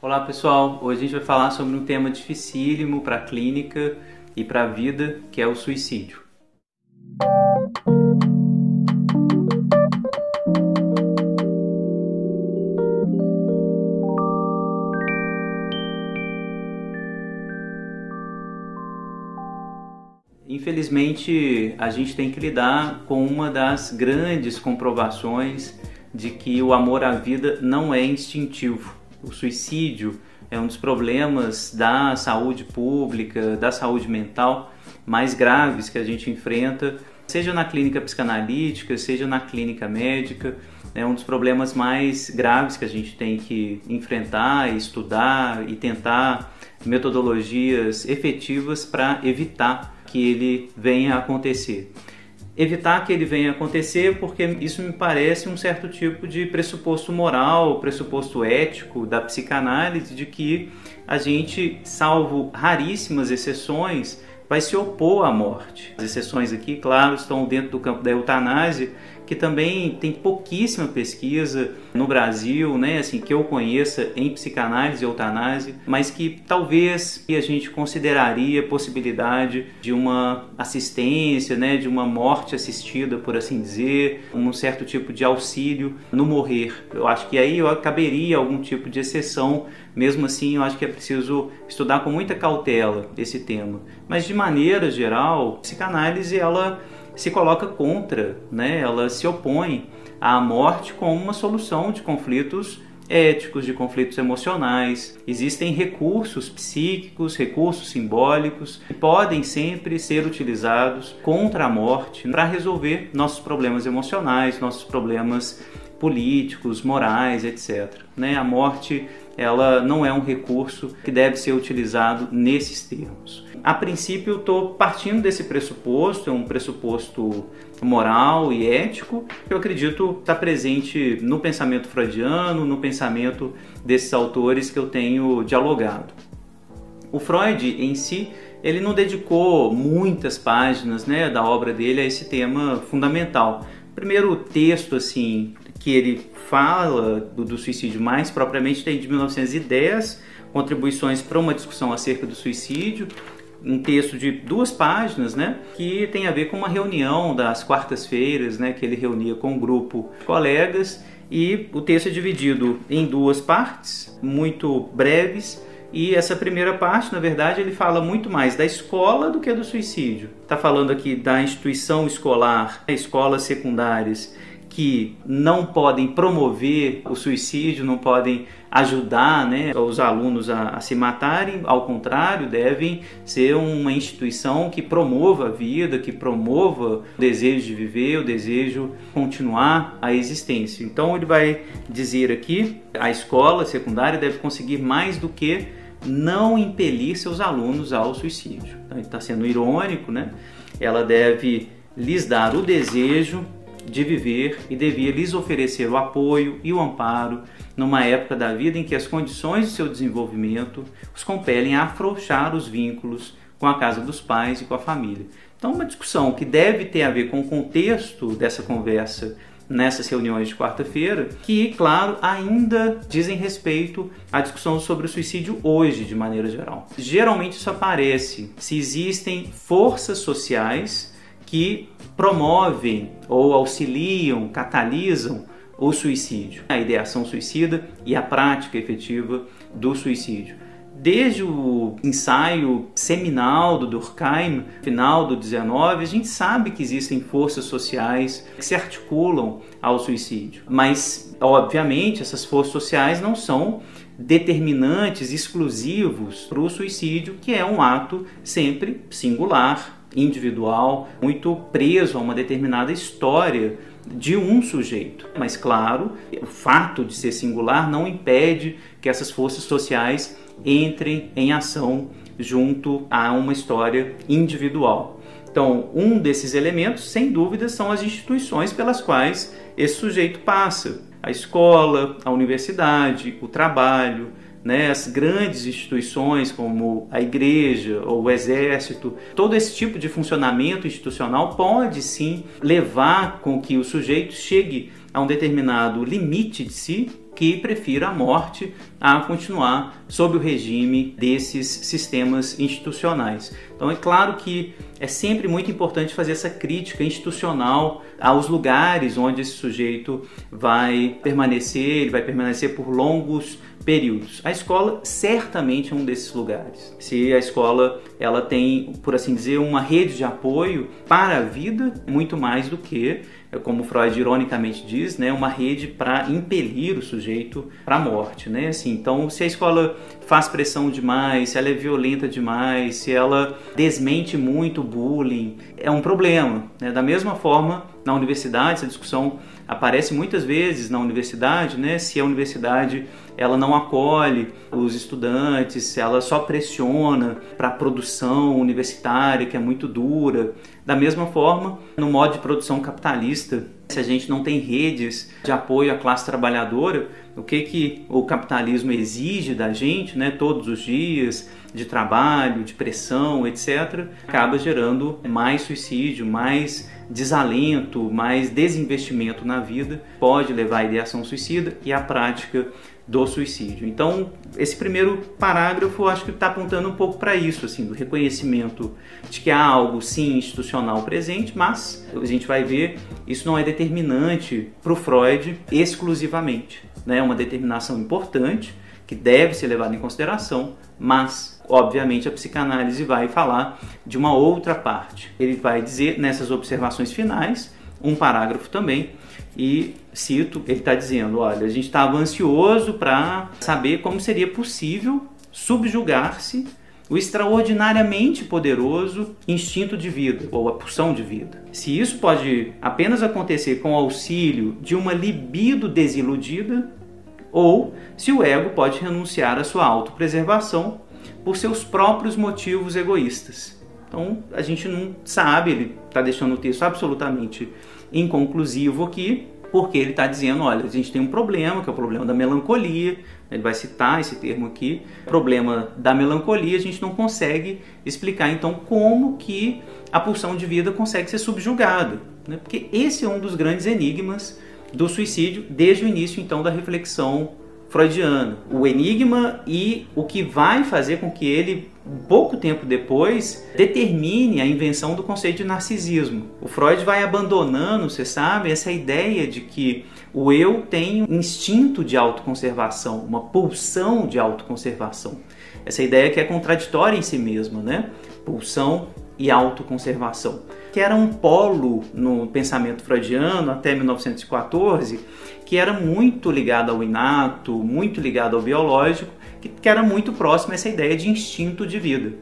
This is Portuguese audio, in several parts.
Olá pessoal, hoje a gente vai falar sobre um tema dificílimo para a clínica e para a vida, que é o suicídio. Infelizmente, a gente tem que lidar com uma das grandes comprovações de que o amor à vida não é instintivo o suicídio é um dos problemas da saúde pública, da saúde mental mais graves que a gente enfrenta, seja na clínica psicanalítica, seja na clínica médica. É um dos problemas mais graves que a gente tem que enfrentar, estudar e tentar metodologias efetivas para evitar que ele venha a acontecer evitar que ele venha acontecer, porque isso me parece um certo tipo de pressuposto moral, pressuposto ético da psicanálise de que a gente, salvo raríssimas exceções, vai se opor à morte. As exceções aqui, claro, estão dentro do campo da eutanásia, que também tem pouquíssima pesquisa no Brasil, né, assim, que eu conheça em psicanálise e eutanásia, mas que talvez a gente consideraria a possibilidade de uma assistência, né, de uma morte assistida, por assim dizer, um certo tipo de auxílio no morrer. Eu acho que aí caberia algum tipo de exceção, mesmo assim eu acho que é preciso estudar com muita cautela esse tema. Mas de maneira geral, a psicanálise ela se coloca contra, né? ela se opõe à morte como uma solução de conflitos éticos, de conflitos emocionais. Existem recursos psíquicos, recursos simbólicos que podem sempre ser utilizados contra a morte para resolver nossos problemas emocionais, nossos problemas políticos, morais, etc. Né? A morte ela não é um recurso que deve ser utilizado nesses termos. A princípio, estou partindo desse pressuposto, é um pressuposto moral e ético, que eu acredito está presente no pensamento freudiano, no pensamento desses autores que eu tenho dialogado. O Freud em si, ele não dedicou muitas páginas né, da obra dele a esse tema fundamental. O primeiro texto assim que ele fala do, do suicídio mais propriamente tem de 1910, contribuições para uma discussão acerca do suicídio, um texto de duas páginas, né, que tem a ver com uma reunião das quartas-feiras, né, que ele reunia com um grupo de colegas e o texto é dividido em duas partes, muito breves. E essa primeira parte, na verdade, ele fala muito mais da escola do que do suicídio. Está falando aqui da instituição escolar, escolas secundárias que não podem promover o suicídio, não podem ajudar né, os alunos a, a, se matarem, ao contrário, devem ser uma instituição que promova a vida, que promova o desejo de viver, o desejo de continuar a existência. Então ele vai dizer aqui, a escola secundária deve conseguir mais do que não impelir seus alunos ao suicídio. Então, está sendo irônico, né? Ela deve lhes dar o desejo de viver e devia lhes oferecer o apoio e o amparo numa época da vida em que as condições de seu desenvolvimento os compelem a afrouxar os vínculos com a casa dos pais e com a família. Então, uma discussão que deve ter a ver com o contexto dessa conversa nessas reuniões de quarta-feira, que, claro, ainda dizem respeito à discussão sobre o suicídio hoje, de maneira geral. Geralmente isso aparece se existem forças sociais que promovem ou auxiliam, catalisam o suicídio, a ideação suicida e a prática efetiva do suicídio. Desde o ensaio seminal do Durkheim, final do 19, a gente sabe que existem forças sociais que se articulam ao suicídio. Mas, obviamente, essas forças sociais não são determinantes exclusivos para o suicídio, que é um ato sempre singular, individual, muito preso a uma determinada história de um sujeito. Mas, claro, o fato de ser singular não impede que essas forças sociais entrem em ação junto a uma história individual. Então, um desses elementos, sem dúvida, são as instituições pelas quais esse sujeito passa: a escola, a universidade, o trabalho, né, as grandes instituições como a igreja ou o exército, todo esse tipo de funcionamento institucional pode sim levar com que o sujeito chegue a um determinado limite de si que prefira a morte a continuar sob o regime desses sistemas institucionais. Então é claro que é sempre muito importante fazer essa crítica institucional aos lugares onde esse sujeito vai permanecer, ele vai permanecer por longos períodos. A escola certamente é um desses lugares. Se a escola ela tem, por assim dizer, uma rede de apoio para a vida, muito mais do que como Freud ironicamente diz, né, uma rede para impelir o sujeito para a morte, né? Assim, então, se a escola faz pressão demais, se ela é violenta demais, se ela desmente muito o bullying, é um problema. Né? Da mesma forma, na universidade, essa discussão aparece muitas vezes na universidade, né? Se a universidade ela não acolhe os estudantes, ela só pressiona para a produção universitária que é muito dura. Da mesma forma, no modo de produção capitalista, se a gente não tem redes de apoio à classe trabalhadora, o que que o capitalismo exige da gente, né, todos os dias, de trabalho, de pressão, etc., acaba gerando mais suicídio, mais desalento, mais desinvestimento na vida, pode levar à ideação suicida e à prática do suicídio. Então, esse primeiro parágrafo acho que está apontando um pouco para isso, assim, do reconhecimento de que há algo sim institucional presente, mas a gente vai ver isso não é determinante para o Freud exclusivamente, né? É uma determinação importante que deve ser levada em consideração, mas obviamente a psicanálise vai falar de uma outra parte. Ele vai dizer nessas observações finais um parágrafo também e cito, ele está dizendo, olha, a gente estava ansioso para saber como seria possível subjugar-se o extraordinariamente poderoso instinto de vida ou a pulsão de vida. Se isso pode apenas acontecer com o auxílio de uma libido desiludida, ou se o ego pode renunciar à sua autopreservação por seus próprios motivos egoístas. Então a gente não sabe, ele está deixando o texto absolutamente inconclusivo aqui, porque ele está dizendo, olha, a gente tem um problema, que é o problema da melancolia, ele vai citar esse termo aqui, problema da melancolia, a gente não consegue explicar então como que a pulsão de vida consegue ser subjugada, né? porque esse é um dos grandes enigmas do suicídio desde o início então da reflexão freudiana. O enigma e o que vai fazer com que ele, pouco tempo depois, determine a invenção do conceito de narcisismo. O Freud vai abandonando, você sabe, essa ideia de que o eu tem um instinto de autoconservação, uma pulsão de autoconservação. Essa ideia que é contraditória em si mesma, né? Pulsão e autoconservação, que era um polo no pensamento freudiano até 1914 que era muito ligado ao inato, muito ligado ao biológico, que, que era muito próximo a essa ideia de instinto de vida.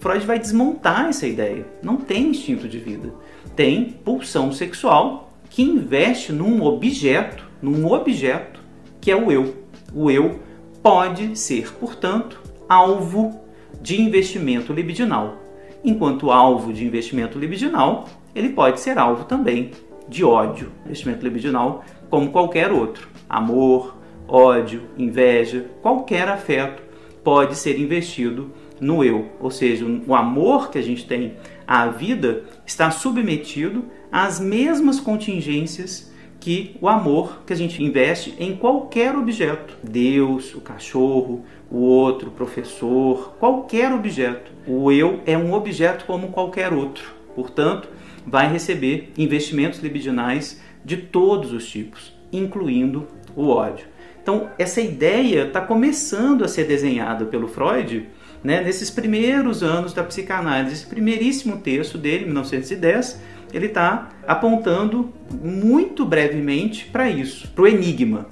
Freud vai desmontar essa ideia. Não tem instinto de vida. Tem pulsão sexual que investe num objeto, num objeto que é o eu. O eu pode ser, portanto, alvo de investimento libidinal. Enquanto alvo de investimento libidinal, ele pode ser alvo também de ódio. Investimento libidinal como qualquer outro. Amor, ódio, inveja, qualquer afeto pode ser investido no eu, ou seja, o amor que a gente tem à vida está submetido às mesmas contingências que o amor que a gente investe em qualquer objeto. Deus, o cachorro, o outro, o professor, qualquer objeto. O eu é um objeto como qualquer outro. Portanto, vai receber investimentos libidinais de todos os tipos, incluindo o ódio. Então, essa ideia está começando a ser desenhada pelo Freud né, nesses primeiros anos da psicanálise. Esse primeiríssimo texto dele, 1910, ele está apontando muito brevemente para isso, para o enigma.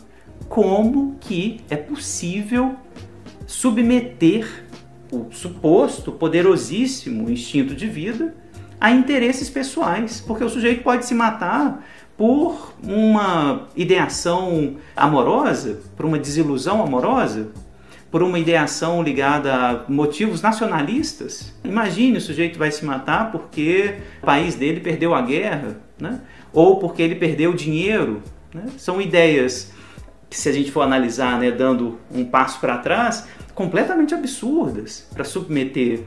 Como que é possível submeter o suposto poderosíssimo instinto de vida a interesses pessoais, porque o sujeito pode se matar por uma ideação amorosa, por uma desilusão amorosa, por uma ideação ligada a motivos nacionalistas. Imagine o sujeito vai se matar porque o país dele perdeu a guerra, né? ou porque ele perdeu dinheiro. Né? São ideias que, se a gente for analisar, né, dando um passo para trás, completamente absurdas para submeter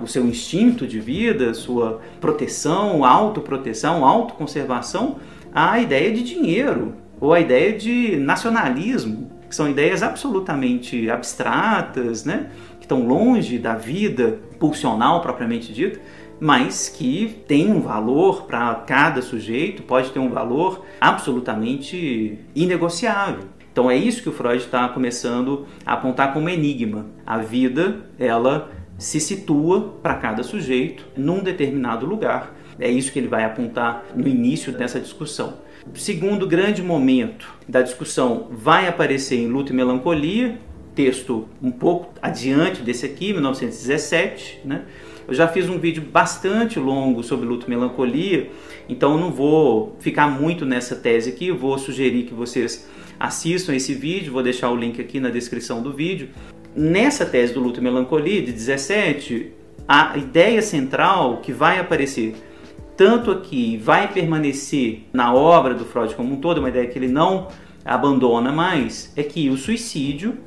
o seu instinto de vida, sua proteção, autoproteção, autoconservação a ideia de dinheiro ou a ideia de nacionalismo. que são ideias absolutamente abstratas, né? que estão longe da vida pulsional propriamente dita, mas que tem um valor para cada sujeito, pode ter um valor absolutamente inegociável. Então é isso que o Freud está começando a apontar como enigma. A vida, ela se situa para cada sujeito num determinado lugar. É isso que ele vai apontar no início dessa discussão. O segundo grande momento da discussão vai aparecer em Luta e Melancolia, texto um pouco adiante desse aqui, 1917, né? Eu já fiz um vídeo bastante longo sobre luto e melancolia, então não vou ficar muito nessa tese aqui, vou sugerir que vocês assistam esse vídeo, vou deixar o link aqui na descrição do vídeo. Nessa tese do luto e melancolia de 17, a ideia central que vai aparecer tanto aqui vai permanecer na obra do Freud como um todo, uma ideia que ele não abandona mais, é que o suicídio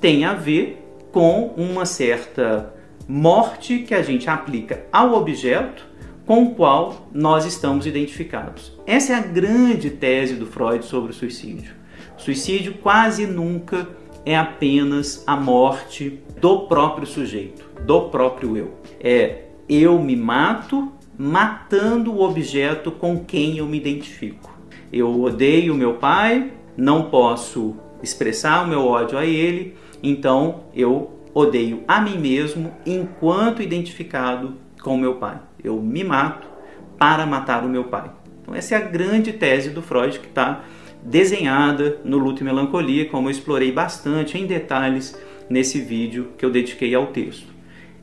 tem a ver com uma certa morte que a gente aplica ao objeto com o qual nós estamos identificados. Essa é a grande tese do Freud sobre o suicídio. O suicídio quase nunca é apenas a morte do próprio sujeito, do próprio eu. É eu me mato matando o objeto com quem eu me identifico. Eu odeio meu pai, não posso expressar o meu ódio a ele, então eu odeio a mim mesmo enquanto identificado com meu pai. Eu me mato para matar o meu pai. Então, essa é a grande tese do Freud que está desenhada no Luto e Melancolia, como eu explorei bastante em detalhes nesse vídeo que eu dediquei ao texto.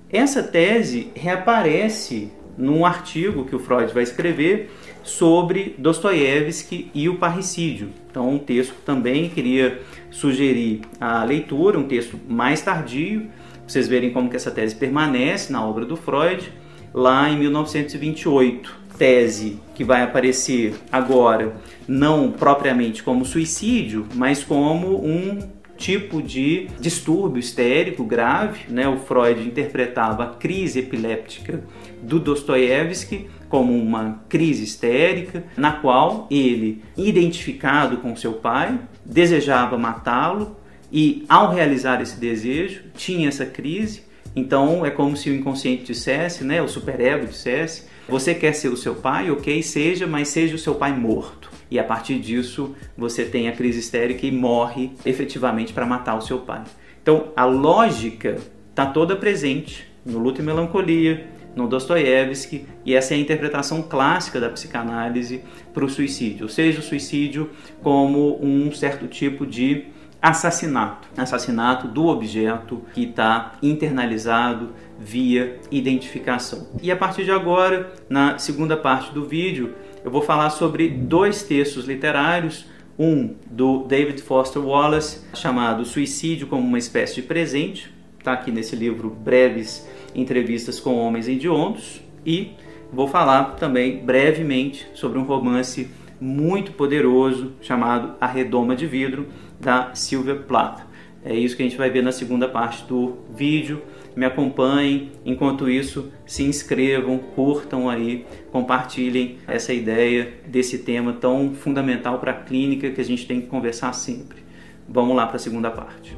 Essa tese reaparece num artigo que o Freud vai escrever sobre Dostoiévski e o parricídio. Então, um texto que também queria sugerir a leitura, um texto mais tardio, para vocês verem como que essa tese permanece na obra do Freud, lá em 1928. Tese que vai aparecer agora não propriamente como suicídio, mas como um tipo de distúrbio histérico grave. Né? O Freud interpretava a crise epiléptica do Dostoiévski como uma crise histérica, na qual ele, identificado com seu pai, desejava matá-lo e, ao realizar esse desejo, tinha essa crise. Então é como se o inconsciente dissesse, né, o superego dissesse: você quer ser o seu pai, ok, seja, mas seja o seu pai morto. E a partir disso você tem a crise histérica e morre efetivamente para matar o seu pai. Então a lógica está toda presente no Luto e Melancolia, no Dostoiévski, e essa é a interpretação clássica da psicanálise para o suicídio, ou seja, o suicídio como um certo tipo de assassinato, assassinato do objeto que está internalizado via identificação. E a partir de agora, na segunda parte do vídeo, eu vou falar sobre dois textos literários, um do David Foster Wallace chamado Suicídio como uma espécie de presente, está aqui nesse livro Breves entrevistas com homens hediondos e vou falar também brevemente sobre um romance muito poderoso chamado A Redoma de Vidro da Silvia Plata. É isso que a gente vai ver na segunda parte do vídeo. Me acompanhem, enquanto isso, se inscrevam, curtam aí, compartilhem essa ideia desse tema tão fundamental para a clínica que a gente tem que conversar sempre. Vamos lá para a segunda parte.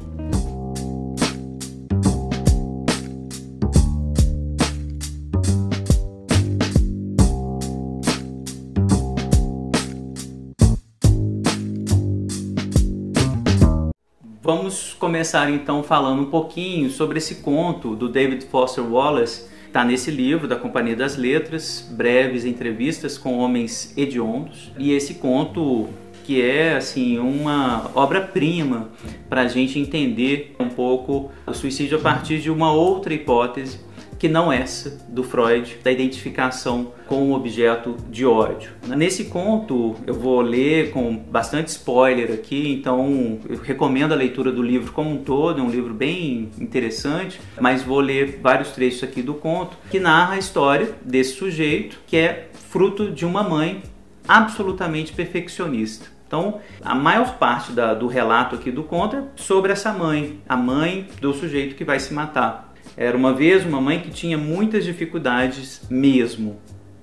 Vamos começar então falando um pouquinho sobre esse conto do David Foster Wallace, está nesse livro da Companhia das Letras, breves entrevistas com homens hediondos. E esse conto que é assim uma obra-prima para a gente entender um pouco o suicídio a partir de uma outra hipótese que não essa do Freud, da identificação com o objeto de ódio. Nesse conto, eu vou ler com bastante spoiler aqui, então eu recomendo a leitura do livro como um todo, é um livro bem interessante, mas vou ler vários trechos aqui do conto que narra a história desse sujeito que é fruto de uma mãe absolutamente perfeccionista. Então, a maior parte da, do relato aqui do conto é sobre essa mãe, a mãe do sujeito que vai se matar. Era uma vez uma mãe que tinha muitas dificuldades mesmo,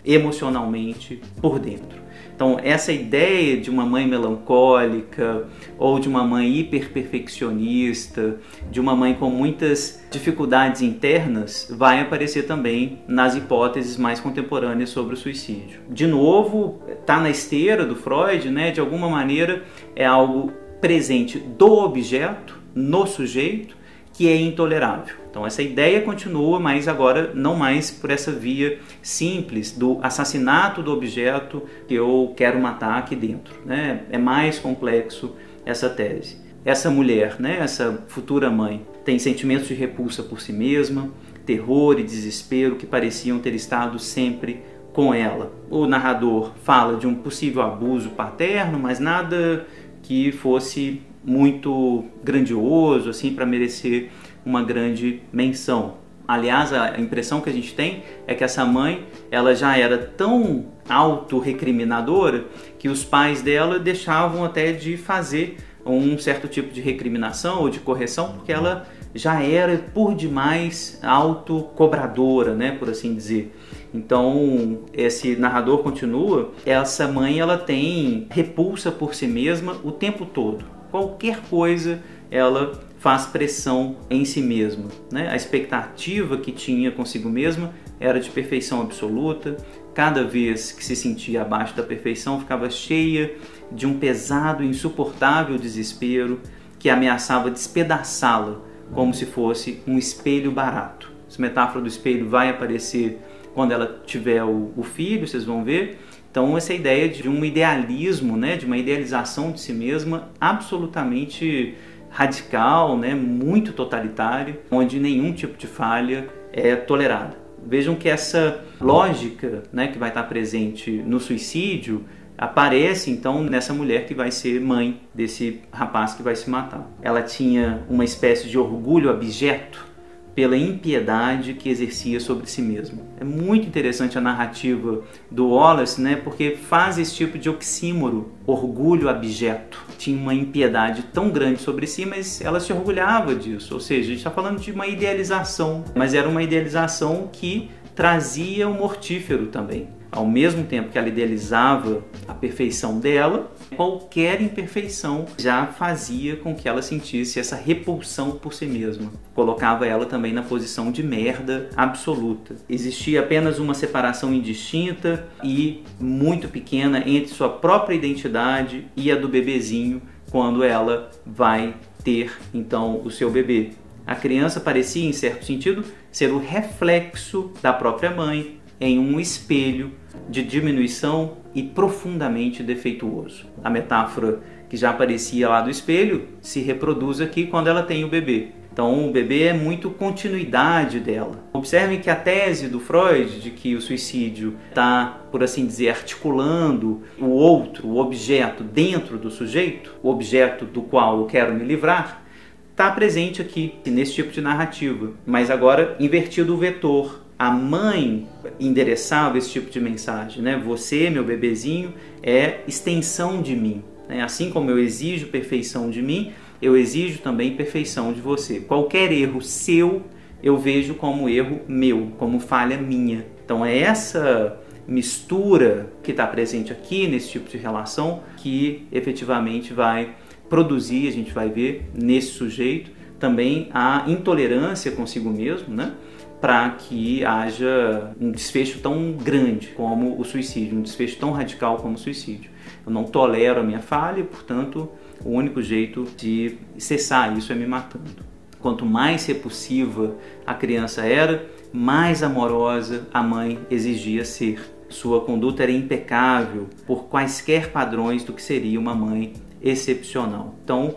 emocionalmente, por dentro. Então, essa ideia de uma mãe melancólica ou de uma mãe hiperperfeccionista, de uma mãe com muitas dificuldades internas, vai aparecer também nas hipóteses mais contemporâneas sobre o suicídio. De novo, está na esteira do Freud, né? De alguma maneira é algo presente do objeto no sujeito que é intolerável. Então essa ideia continua, mas agora não mais por essa via simples do assassinato do objeto que eu quero matar aqui dentro. Né? É mais complexo essa tese. Essa mulher, né, essa futura mãe, tem sentimentos de repulsa por si mesma, terror e desespero que pareciam ter estado sempre com ela. O narrador fala de um possível abuso paterno, mas nada que fosse muito grandioso assim para merecer uma grande menção. Aliás, a impressão que a gente tem é que essa mãe, ela já era tão auto-recriminadora que os pais dela deixavam até de fazer um certo tipo de recriminação ou de correção, porque ela já era por demais autocobradora, né, por assim dizer. Então, esse narrador continua, essa mãe ela tem repulsa por si mesma o tempo todo. Qualquer coisa ela faz pressão em si mesma. Né? A expectativa que tinha consigo mesma era de perfeição absoluta. Cada vez que se sentia abaixo da perfeição, ficava cheia de um pesado e insuportável desespero que ameaçava despedaçá-la, como se fosse um espelho barato. Essa metáfora do espelho vai aparecer quando ela tiver o, o filho, vocês vão ver. Então, essa ideia de um idealismo, né, de uma idealização de si mesma absolutamente radical, né, muito totalitário, onde nenhum tipo de falha é tolerada. Vejam que essa lógica né, que vai estar presente no suicídio aparece então nessa mulher que vai ser mãe desse rapaz que vai se matar. Ela tinha uma espécie de orgulho abjeto pela impiedade que exercia sobre si mesmo. É muito interessante a narrativa do Wallace, né, porque faz esse tipo de oxímoro, orgulho abjeto. Tinha uma impiedade tão grande sobre si, mas ela se orgulhava disso. Ou seja, a gente está falando de uma idealização, mas era uma idealização que trazia o mortífero também ao mesmo tempo que ela idealizava a perfeição dela, qualquer imperfeição já fazia com que ela sentisse essa repulsão por si mesma. Colocava ela também na posição de merda absoluta. Existia apenas uma separação indistinta e muito pequena entre sua própria identidade e a do bebezinho quando ela vai ter então o seu bebê. A criança parecia, em certo sentido, ser o reflexo da própria mãe em um espelho de diminuição e profundamente defeituoso. A metáfora que já aparecia lá do espelho se reproduz aqui quando ela tem o bebê. Então, o bebê é muito continuidade dela. Observem que a tese do Freud de que o suicídio está, por assim dizer, articulando o outro, o objeto, dentro do sujeito, o objeto do qual eu quero me livrar, está presente aqui, nesse tipo de narrativa, mas agora invertido o vetor a mãe endereçava esse tipo de mensagem, né? Você, meu bebezinho, é extensão de mim. Né? Assim como eu exijo perfeição de mim, eu exijo também perfeição de você. Qualquer erro seu, eu vejo como erro meu, como falha minha. Então é essa mistura que está presente aqui nesse tipo de relação que efetivamente vai produzir, a gente vai ver nesse sujeito também a intolerância consigo mesmo, né? Para que haja um desfecho tão grande como o suicídio, um desfecho tão radical como o suicídio. Eu não tolero a minha falha, portanto, o único jeito de cessar isso é me matando. Quanto mais repulsiva a criança era, mais amorosa a mãe exigia ser. Sua conduta era impecável por quaisquer padrões do que seria uma mãe excepcional. Então,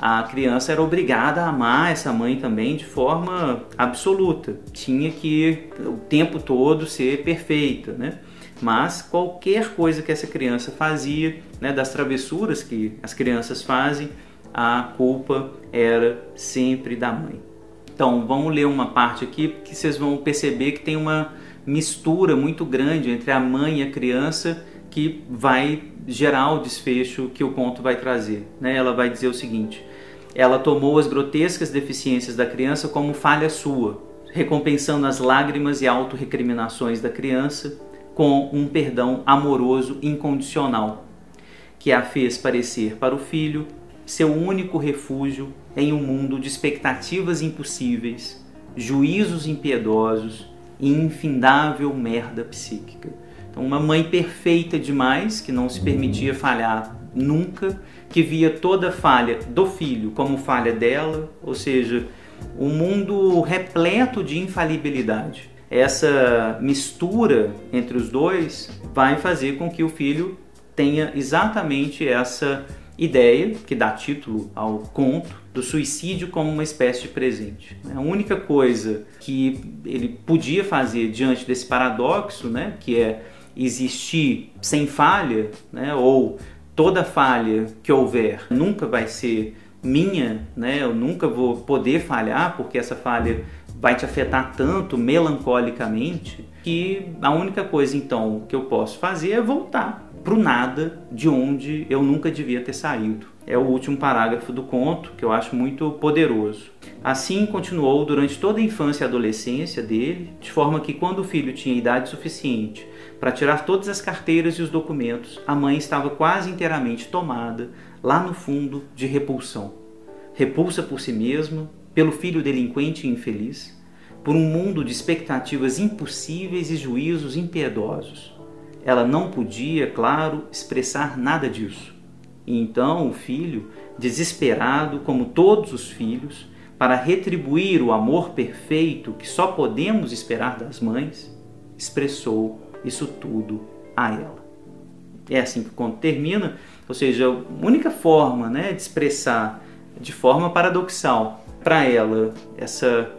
a criança era obrigada a amar essa mãe também de forma absoluta. Tinha que o tempo todo ser perfeita, né? Mas qualquer coisa que essa criança fazia, né, das travessuras que as crianças fazem, a culpa era sempre da mãe. Então, vamos ler uma parte aqui que vocês vão perceber que tem uma mistura muito grande entre a mãe e a criança que vai gerar o desfecho que o conto vai trazer. Né? Ela vai dizer o seguinte: ela tomou as grotescas deficiências da criança como falha sua, recompensando as lágrimas e autorrecriminações da criança com um perdão amoroso incondicional, que a fez parecer para o filho seu único refúgio em um mundo de expectativas impossíveis, juízos impiedosos e infindável merda psíquica. Então, uma mãe perfeita demais, que não se permitia falhar nunca, que via toda falha do filho como falha dela, ou seja, um mundo repleto de infalibilidade. Essa mistura entre os dois vai fazer com que o filho tenha exatamente essa ideia que dá título ao conto do suicídio como uma espécie de presente. A única coisa que ele podia fazer diante desse paradoxo, né, que é existir sem falha, né, ou toda falha que houver nunca vai ser minha, né? Eu nunca vou poder falhar porque essa falha vai te afetar tanto melancolicamente que a única coisa então que eu posso fazer é voltar para o nada de onde eu nunca devia ter saído. É o último parágrafo do conto que eu acho muito poderoso. Assim continuou durante toda a infância e adolescência dele, de forma que quando o filho tinha idade suficiente para tirar todas as carteiras e os documentos, a mãe estava quase inteiramente tomada, lá no fundo, de repulsão. Repulsa por si mesma, pelo filho delinquente e infeliz, por um mundo de expectativas impossíveis e juízos impiedosos. Ela não podia, claro, expressar nada disso. E então o filho, desesperado como todos os filhos, para retribuir o amor perfeito que só podemos esperar das mães, expressou isso tudo a ela. É assim que o conto termina, ou seja, a única forma né, de expressar de forma paradoxal para ela essa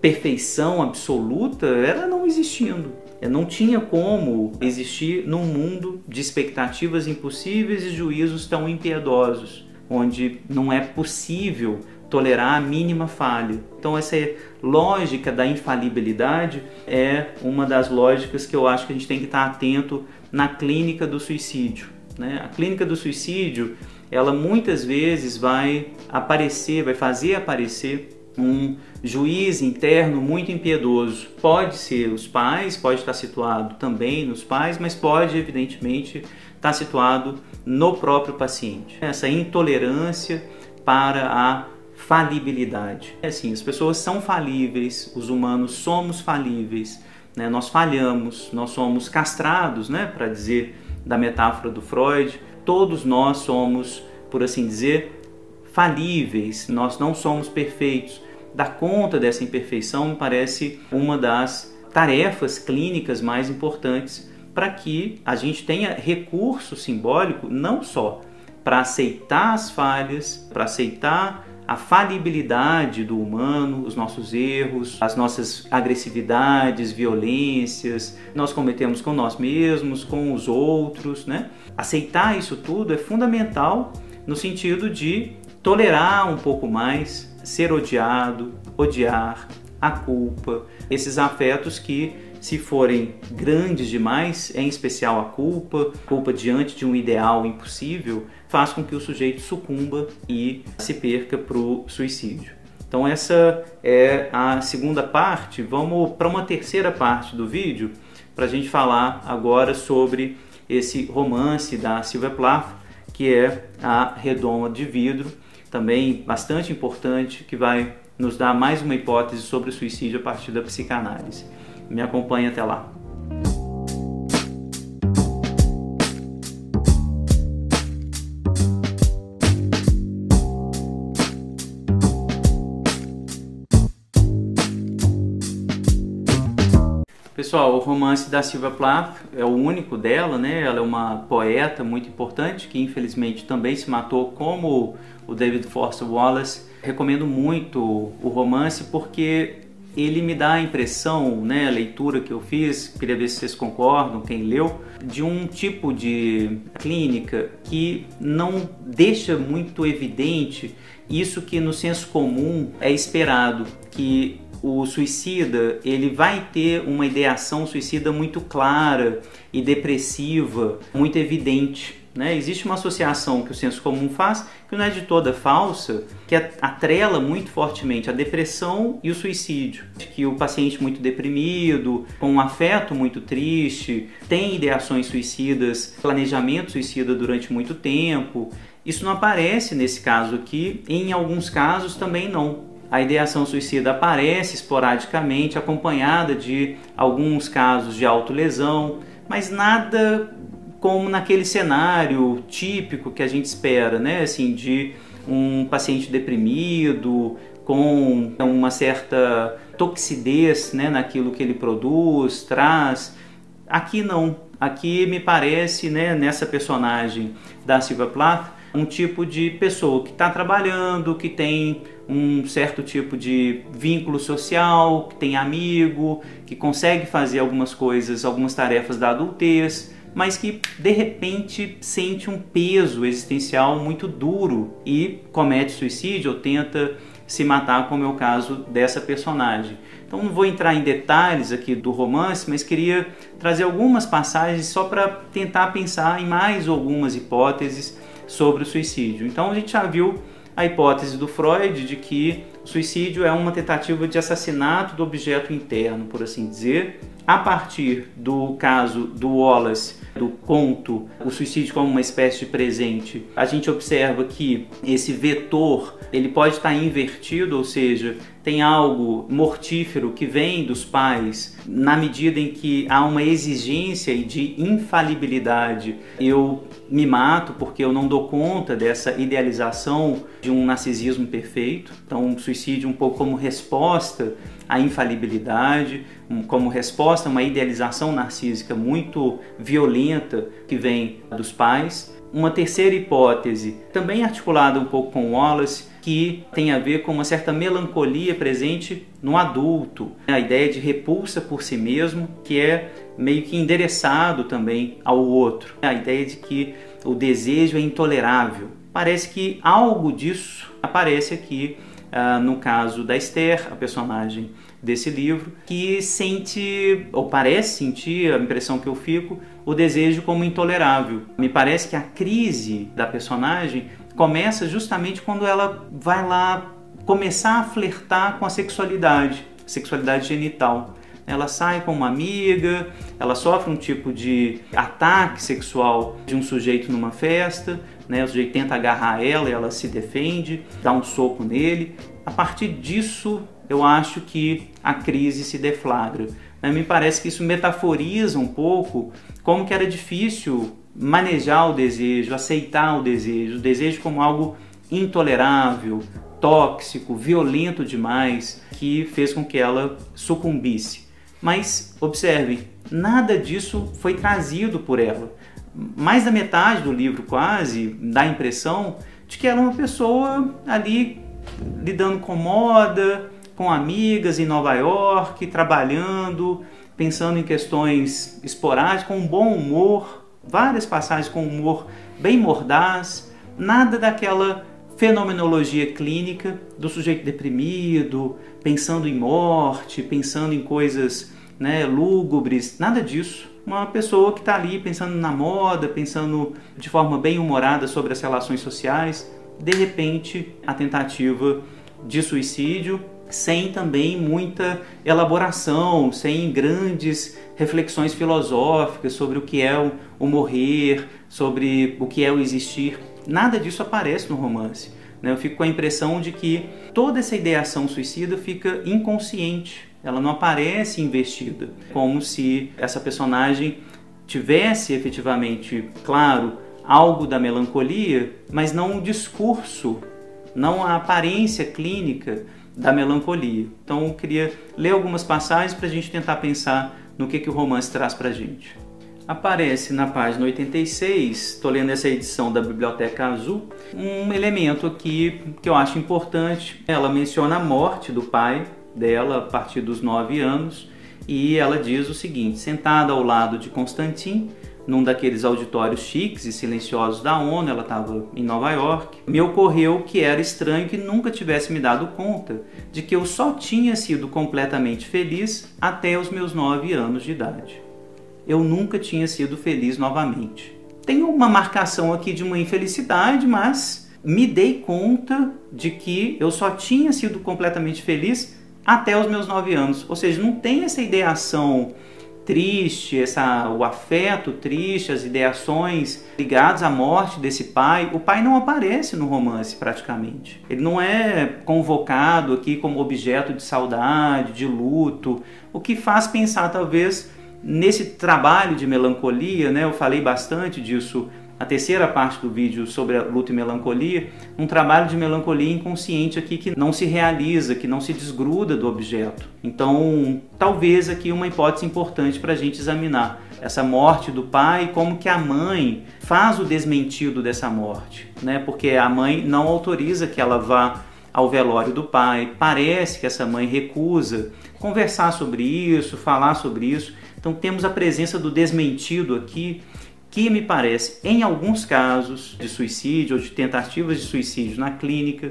perfeição absoluta era não existindo. Não tinha como existir num mundo de expectativas impossíveis e juízos tão impiedosos, onde não é possível tolerar a mínima falha. Então essa lógica da infalibilidade é uma das lógicas que eu acho que a gente tem que estar atento na clínica do suicídio. Né? A clínica do suicídio, ela muitas vezes vai aparecer, vai fazer aparecer um juiz interno muito impiedoso. Pode ser os pais, pode estar situado também nos pais, mas pode evidentemente estar situado no próprio paciente. Essa intolerância para a falibilidade. É assim, as pessoas são falíveis, os humanos somos falíveis, né? nós falhamos, nós somos castrados, né? para dizer da metáfora do Freud, todos nós somos, por assim dizer, falíveis, nós não somos perfeitos. Dar conta dessa imperfeição me parece uma das tarefas clínicas mais importantes para que a gente tenha recurso simbólico não só para aceitar as falhas, para aceitar a falibilidade do humano, os nossos erros, as nossas agressividades, violências, nós cometemos com nós mesmos, com os outros, né? Aceitar isso tudo é fundamental no sentido de tolerar um pouco mais, ser odiado, odiar, a culpa, esses afetos que se forem grandes demais, em especial a culpa, culpa diante de um ideal impossível, faz com que o sujeito sucumba e se perca para o suicídio. Então essa é a segunda parte. Vamos para uma terceira parte do vídeo para a gente falar agora sobre esse romance da Silvia Plath, que é a Redoma de Vidro, também bastante importante, que vai nos dar mais uma hipótese sobre o suicídio a partir da psicanálise. Me acompanhe até lá. Pessoal, o romance da Silvia Plath é o único dela, né? Ela é uma poeta muito importante que infelizmente também se matou como o David Foster Wallace. Recomendo muito o romance porque ele me dá a impressão, né, a leitura que eu fiz, queria ver se vocês concordam, quem leu, de um tipo de clínica que não deixa muito evidente isso que no senso comum é esperado, que o suicida ele vai ter uma ideação suicida muito clara e depressiva, muito evidente. Né? Existe uma associação que o senso comum faz, que não é de toda falsa, que atrela muito fortemente a depressão e o suicídio. Que o paciente muito deprimido, com um afeto muito triste, tem ideações suicidas, planejamento suicida durante muito tempo. Isso não aparece nesse caso aqui, em alguns casos também não. A ideação suicida aparece esporadicamente, acompanhada de alguns casos de autolesão, mas nada como naquele cenário típico que a gente espera, né? Assim, de um paciente deprimido, com uma certa toxidez né, naquilo que ele produz, traz. Aqui não. Aqui me parece, né, nessa personagem da Silvia Plath, um tipo de pessoa que está trabalhando, que tem um certo tipo de vínculo social, que tem amigo, que consegue fazer algumas coisas, algumas tarefas da adultez, mas que de repente sente um peso existencial muito duro e comete suicídio ou tenta se matar, como é o caso dessa personagem. Então não vou entrar em detalhes aqui do romance, mas queria trazer algumas passagens só para tentar pensar em mais algumas hipóteses sobre o suicídio. Então a gente já viu a hipótese do Freud de que o suicídio é uma tentativa de assassinato do objeto interno, por assim dizer, a partir do caso do Wallace do conto, o suicídio como uma espécie de presente, a gente observa que esse vetor ele pode estar invertido, ou seja, tem algo mortífero que vem dos pais na medida em que há uma exigência de infalibilidade. Eu me mato porque eu não dou conta dessa idealização de um narcisismo perfeito. Então, um suicídio um pouco como resposta à infalibilidade, como resposta a uma idealização narcísica muito violenta que vem dos pais. Uma terceira hipótese, também articulada um pouco com Wallace, que tem a ver com uma certa melancolia presente no adulto, a ideia de repulsa por si mesmo, que é meio que endereçado também ao outro, a ideia de que o desejo é intolerável. Parece que algo disso aparece aqui uh, no caso da Esther, a personagem desse livro, que sente, ou parece sentir, a impressão que eu fico, o desejo como intolerável. Me parece que a crise da personagem começa justamente quando ela vai lá começar a flertar com a sexualidade, sexualidade genital. Ela sai com uma amiga, ela sofre um tipo de ataque sexual de um sujeito numa festa, né? o sujeito tenta agarrar ela, ela se defende, dá um soco nele. A partir disso, eu acho que a crise se deflagra. Né? Me parece que isso metaforiza um pouco como que era difícil manejar o desejo, aceitar o desejo, o desejo como algo intolerável, tóxico, violento demais, que fez com que ela sucumbisse. Mas observem, nada disso foi trazido por ela. Mais da metade do livro, quase, dá a impressão de que ela é uma pessoa ali lidando com moda, com amigas em Nova York, trabalhando, pensando em questões esporádicas, com um bom humor, várias passagens com humor bem mordaz, nada daquela fenomenologia clínica do sujeito deprimido, pensando em morte, pensando em coisas né, lúgubres, nada disso. Uma pessoa que está ali pensando na moda, pensando de forma bem humorada sobre as relações sociais, de repente a tentativa de suicídio sem também muita elaboração, sem grandes reflexões filosóficas sobre o que é o, morrer, sobre o que é o existir. Nada disso aparece no romance. Né? Eu fico com a impressão de que toda essa ideação suicida fica inconsciente, ela não aparece investida, como se essa personagem tivesse efetivamente, claro, algo da melancolia, mas não um discurso, não a aparência clínica da melancolia. Então eu queria ler algumas passagens para a gente tentar pensar no que, que o romance traz para a gente. Aparece na página 86, estou lendo essa edição da Biblioteca Azul, um elemento aqui que eu acho importante. Ela menciona a morte do pai dela a partir dos nove anos e ela diz o seguinte: sentada ao lado de Constantin, num daqueles auditórios chiques e silenciosos da ONU, ela estava em Nova York, me ocorreu que era estranho que nunca tivesse me dado conta de que eu só tinha sido completamente feliz até os meus nove anos de idade. Eu nunca tinha sido feliz novamente. tem uma marcação aqui de uma infelicidade, mas me dei conta de que eu só tinha sido completamente feliz até os meus nove anos. Ou seja, não tem essa ideação triste, essa, o afeto triste, as ideações ligadas à morte desse pai. O pai não aparece no romance praticamente. Ele não é convocado aqui como objeto de saudade, de luto, o que faz pensar talvez nesse trabalho de melancolia, né? Eu falei bastante disso a terceira parte do vídeo sobre a luta e melancolia, um trabalho de melancolia inconsciente aqui que não se realiza, que não se desgruda do objeto. Então, talvez aqui uma hipótese importante para a gente examinar essa morte do pai, como que a mãe faz o desmentido dessa morte, né? Porque a mãe não autoriza que ela vá ao velório do pai. Parece que essa mãe recusa conversar sobre isso, falar sobre isso. Então temos a presença do desmentido aqui que me parece, em alguns casos de suicídio ou de tentativas de suicídio na clínica,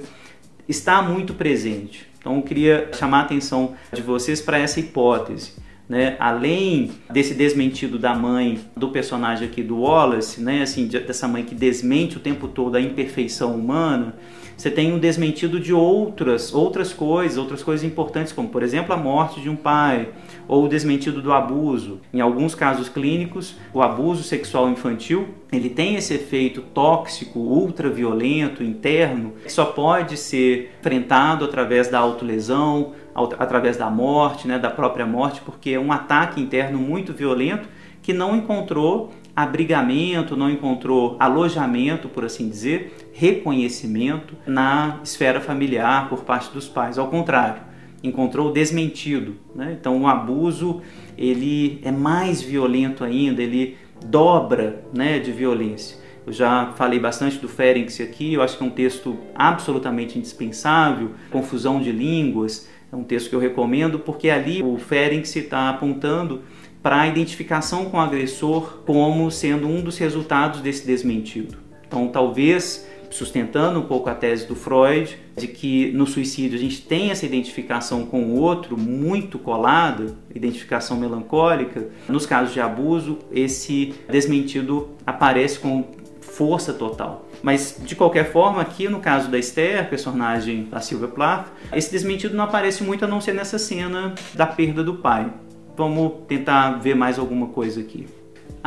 está muito presente. Então eu queria chamar a atenção de vocês para essa hipótese. Né? Além desse desmentido da mãe do personagem aqui do Wallace, né? assim, dessa mãe que desmente o tempo todo a imperfeição humana, você tem um desmentido de outras, outras coisas, outras coisas importantes, como por exemplo a morte de um pai, ou o desmentido do abuso. Em alguns casos clínicos, o abuso sexual infantil, ele tem esse efeito tóxico, ultraviolento, interno, que só pode ser enfrentado através da autolesão, através da morte, né, da própria morte, porque é um ataque interno muito violento que não encontrou abrigamento, não encontrou alojamento, por assim dizer, reconhecimento na esfera familiar por parte dos pais. Ao contrário, encontrou desmentido. Né? Então, o abuso ele é mais violento ainda, ele dobra né, de violência. Eu já falei bastante do Ferenc aqui, eu acho que é um texto absolutamente indispensável, Confusão de Línguas, é um texto que eu recomendo porque ali o Ferenc está apontando para a identificação com o agressor como sendo um dos resultados desse desmentido. Então, talvez sustentando um pouco a tese do Freud de que no suicídio a gente tem essa identificação com o outro muito colada, identificação melancólica. Nos casos de abuso, esse desmentido aparece com força total. Mas de qualquer forma, aqui no caso da Esther, personagem da Silvia Plath, esse desmentido não aparece muito a não ser nessa cena da perda do pai. Vamos tentar ver mais alguma coisa aqui.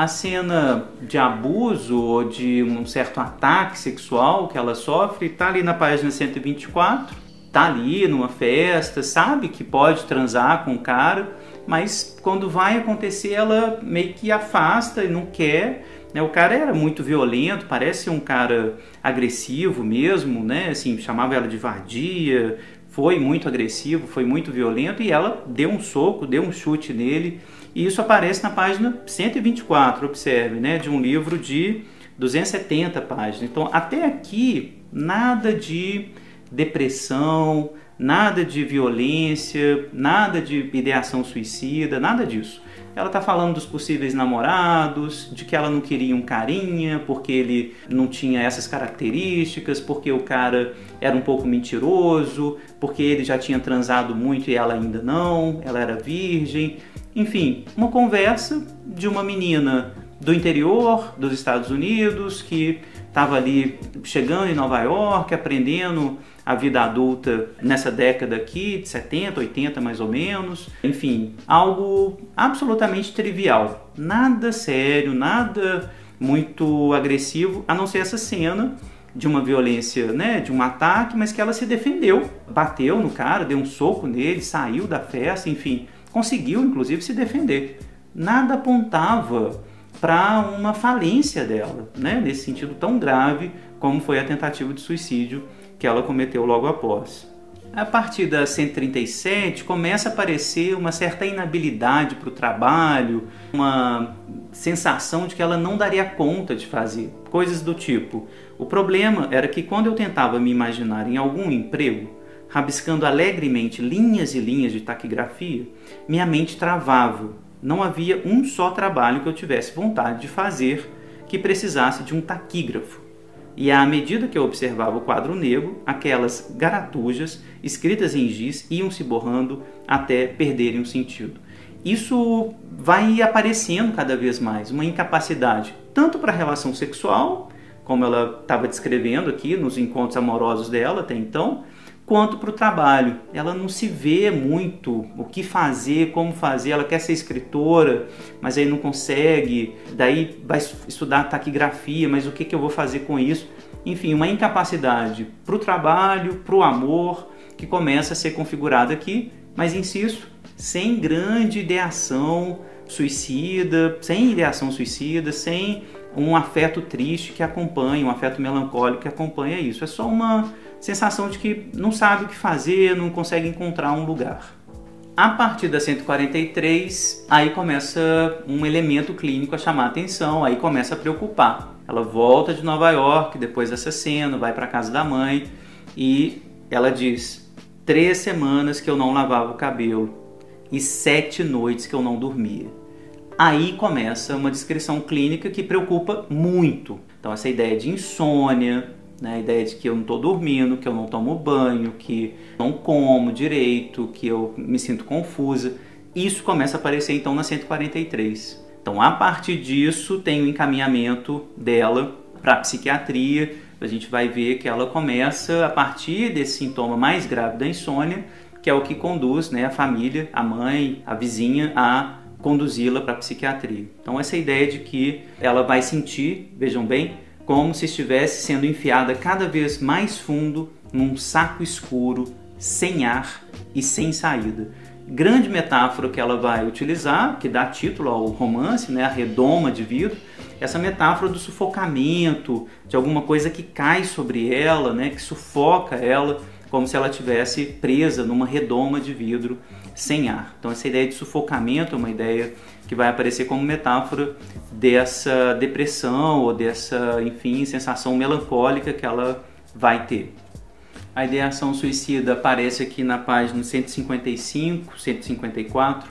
A cena de abuso ou de um certo ataque sexual que ela sofre está ali na página 124. Tá ali numa festa, sabe que pode transar com o cara, mas quando vai acontecer ela meio que afasta e não quer. Né? O cara era muito violento, parece um cara agressivo mesmo, né? Assim, chamava ela de vadia, foi muito agressivo, foi muito violento e ela deu um soco, deu um chute nele. E isso aparece na página 124, observe, né, de um livro de 270 páginas. Então, até aqui, nada de depressão, nada de violência, nada de ideação suicida, nada disso. Ela está falando dos possíveis namorados, de que ela não queria um carinha porque ele não tinha essas características, porque o cara era um pouco mentiroso, porque ele já tinha transado muito e ela ainda não, ela era virgem. Enfim, uma conversa de uma menina do interior dos Estados Unidos que estava ali chegando em Nova York, aprendendo a vida adulta nessa década aqui, de 70, 80 mais ou menos. Enfim, algo absolutamente trivial. Nada sério, nada muito agressivo, a não ser essa cena de uma violência, né, de um ataque, mas que ela se defendeu, bateu no cara, deu um soco nele, saiu da festa, enfim, conseguiu inclusive se defender. Nada apontava para uma falência dela, né, nesse sentido tão grave como foi a tentativa de suicídio que ela cometeu logo após. A partir da 137 começa a aparecer uma certa inabilidade para o trabalho, uma sensação de que ela não daria conta de fazer coisas do tipo. O problema era que quando eu tentava me imaginar em algum emprego, rabiscando alegremente linhas e linhas de taquigrafia, minha mente travava. Não havia um só trabalho que eu tivesse vontade de fazer que precisasse de um taquígrafo. E à medida que eu observava o quadro negro, aquelas garatujas escritas em giz iam se borrando até perderem o sentido. Isso vai aparecendo cada vez mais, uma incapacidade tanto para a relação sexual, como ela estava descrevendo aqui nos encontros amorosos dela até então, quanto para o trabalho. Ela não se vê muito o que fazer, como fazer. Ela quer ser escritora, mas aí não consegue. Daí vai estudar taquigrafia, mas o que, que eu vou fazer com isso? Enfim, uma incapacidade para o trabalho, para o amor, que começa a ser configurada aqui, mas insisto, sem grande ideação suicida, sem ideação suicida, sem um afeto triste que acompanha, um afeto melancólico que acompanha isso. É só uma sensação de que não sabe o que fazer, não consegue encontrar um lugar. A partir da 143, aí começa um elemento clínico a chamar a atenção, aí começa a preocupar. Ela volta de Nova York depois dessa cena, vai para casa da mãe e ela diz: três semanas que eu não lavava o cabelo e sete noites que eu não dormia. Aí começa uma descrição clínica que preocupa muito. Então, essa ideia de insônia, né? A ideia de que eu não estou dormindo, que eu não tomo banho, que não como direito, que eu me sinto confusa. Isso começa a aparecer então na 143. Então, a partir disso, tem o um encaminhamento dela para psiquiatria. A gente vai ver que ela começa a partir desse sintoma mais grave da insônia, que é o que conduz né, a família, a mãe, a vizinha a conduzi-la para a psiquiatria. Então, essa ideia de que ela vai sentir, vejam bem, como se estivesse sendo enfiada cada vez mais fundo num saco escuro, sem ar e sem saída. Grande metáfora que ela vai utilizar, que dá título ao romance, né, a redoma de vidro, essa metáfora do sufocamento, de alguma coisa que cai sobre ela, né, que sufoca ela, como se ela tivesse presa numa redoma de vidro sem ar. Então essa ideia de sufocamento é uma ideia que vai aparecer como metáfora dessa depressão ou dessa, enfim, sensação melancólica que ela vai ter. A ideação suicida aparece aqui na página 155, 154,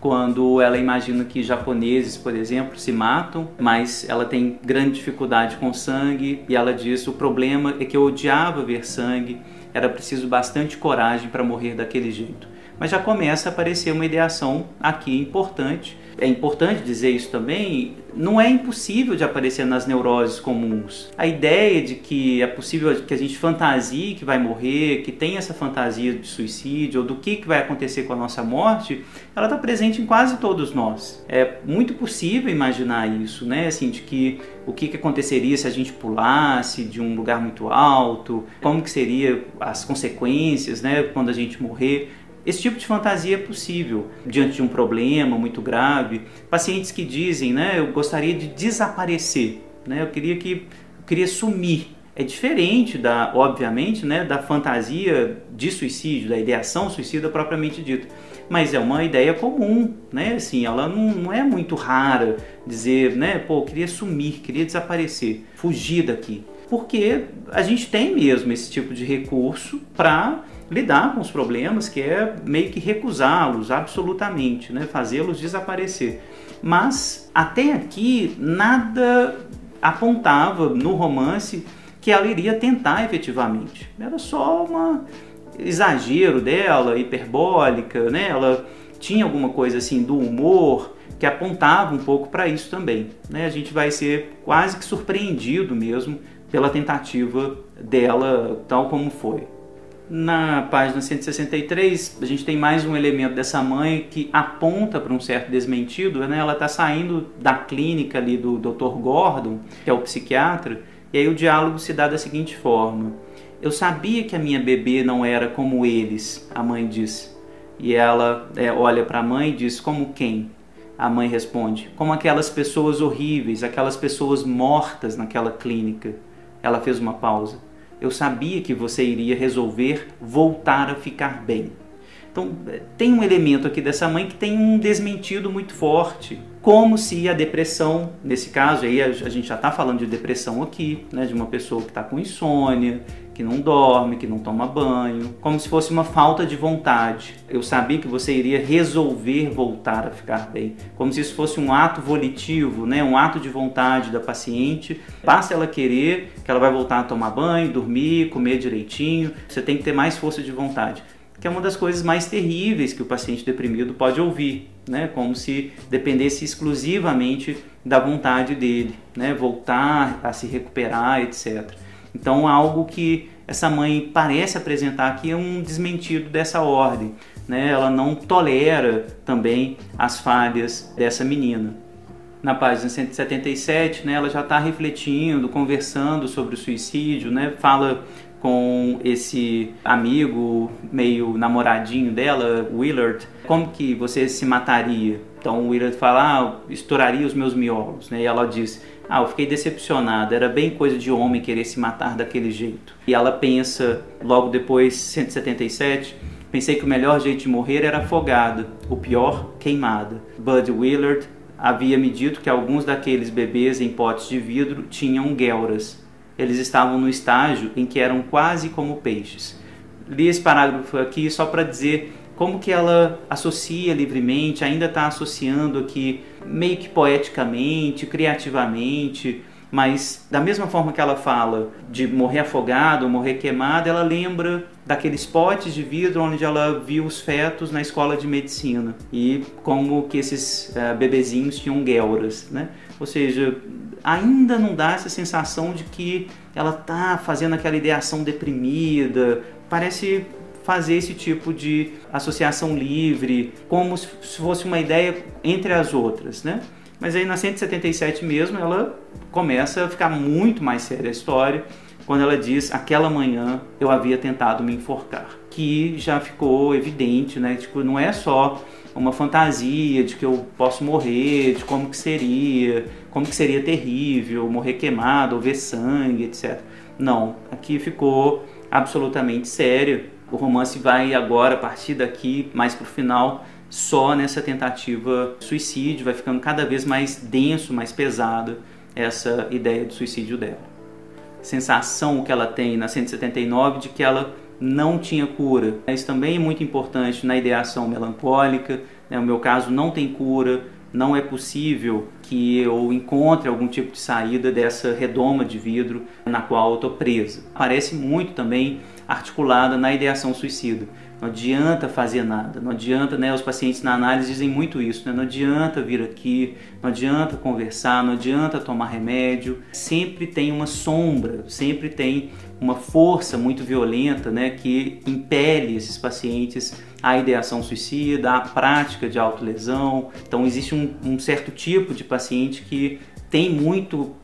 quando ela imagina que japoneses, por exemplo, se matam, mas ela tem grande dificuldade com sangue e ela diz: "O problema é que eu odiava ver sangue, era preciso bastante coragem para morrer daquele jeito" mas já começa a aparecer uma ideação aqui importante. É importante dizer isso também, não é impossível de aparecer nas neuroses comuns. A ideia de que é possível que a gente fantasie que vai morrer, que tem essa fantasia de suicídio ou do que, que vai acontecer com a nossa morte, ela está presente em quase todos nós. É muito possível imaginar isso, né? Assim, de que o que, que aconteceria se a gente pulasse de um lugar muito alto, como que seria as consequências, né, quando a gente morrer. Esse tipo de fantasia é possível diante de um problema muito grave. Pacientes que dizem, né, eu gostaria de desaparecer, né, eu queria que eu queria sumir. É diferente da, obviamente, né, da fantasia de suicídio, da ideação suicida propriamente dita. Mas é uma ideia comum, né? Assim, ela não, não é muito rara dizer, né, pô, eu queria sumir, queria desaparecer, fugir daqui. Porque a gente tem mesmo esse tipo de recurso para lidar com os problemas, que é meio que recusá-los absolutamente, né? fazê-los desaparecer. Mas até aqui nada apontava no romance que ela iria tentar efetivamente. Era só um exagero dela, hiperbólica, né? Ela tinha alguma coisa assim do humor que apontava um pouco para isso também. Né? A gente vai ser quase que surpreendido mesmo pela tentativa dela, tal como foi. Na página 163, a gente tem mais um elemento dessa mãe que aponta para um certo desmentido. Né? Ela está saindo da clínica ali do Dr. Gordon, que é o psiquiatra, e aí o diálogo se dá da seguinte forma: Eu sabia que a minha bebê não era como eles, a mãe diz. E ela é, olha para a mãe e diz: Como quem? A mãe responde: Como aquelas pessoas horríveis, aquelas pessoas mortas naquela clínica. Ela fez uma pausa eu sabia que você iria resolver voltar a ficar bem. Então, tem um elemento aqui dessa mãe que tem um desmentido muito forte. Como se a depressão, nesse caso aí a, gente já está falando de depressão aqui, né, de uma pessoa que está com insônia, que não dorme, que não toma banho, como se fosse uma falta de vontade. Eu sabia que você iria resolver voltar a ficar bem, como se isso fosse um ato volitivo, né? um ato de vontade da paciente. Basta ela querer que ela vai voltar a tomar banho, dormir, comer direitinho. Você tem que ter mais força de vontade. que é uma das coisas mais terríveis que o paciente deprimido pode ouvir, né? Como se dependesse exclusivamente da vontade dele, né? Voltar a se recuperar, etc. Então, algo que essa mãe parece apresentar aqui é um desmentido dessa ordem, né? Ela não tolera também as falhas dessa menina na página 177, né, ela já está refletindo, conversando sobre o suicídio, né, fala com esse amigo meio namoradinho dela, Willard, como que você se mataria? Então o Willard fala, ah, estouraria os meus miolos, né? E ela diz, ah, eu fiquei decepcionada, era bem coisa de homem querer se matar daquele jeito. E ela pensa, logo depois, 177, pensei que o melhor jeito de morrer era afogada, o pior, queimada. Bud Willard havia me dito que alguns daqueles bebês em potes de vidro tinham guelras. Eles estavam no estágio em que eram quase como peixes. Li esse parágrafo aqui só para dizer como que ela associa livremente, ainda está associando aqui meio que poeticamente, criativamente, mas da mesma forma que ela fala de morrer afogado, morrer queimado, ela lembra daqueles potes de vidro onde ela viu os fetos na escola de medicina e como que esses uh, bebezinhos tinham guelras, né? Ou seja, ainda não dá essa sensação de que ela tá fazendo aquela ideação deprimida, parece fazer esse tipo de associação livre, como se fosse uma ideia entre as outras, né? Mas aí na 177 mesmo ela começa a ficar muito mais séria a história quando ela diz aquela manhã eu havia tentado me enforcar, que já ficou evidente, né? Tipo, não é só uma fantasia de que eu posso morrer, de como que seria, como que seria terrível morrer queimado ou ver sangue, etc. Não, aqui ficou absolutamente sério. O romance vai agora a partir daqui mais para o final só nessa tentativa suicídio, vai ficando cada vez mais denso, mais pesada essa ideia de suicídio dela. Sensação que ela tem na 179 de que ela não tinha cura. Isso também é muito importante na ideação melancólica. Né? No meu caso, não tem cura, não é possível que eu encontre algum tipo de saída dessa redoma de vidro na qual eu estou presa. Aparece muito também articulada na ideação suicida. Não adianta fazer nada, não adianta, né? Os pacientes na análise dizem muito isso, né? Não adianta vir aqui, não adianta conversar, não adianta tomar remédio. Sempre tem uma sombra, sempre tem uma força muito violenta, né? Que impele esses pacientes à ideação suicida, à prática de autolesão. Então existe um, um certo tipo de paciente que tem muito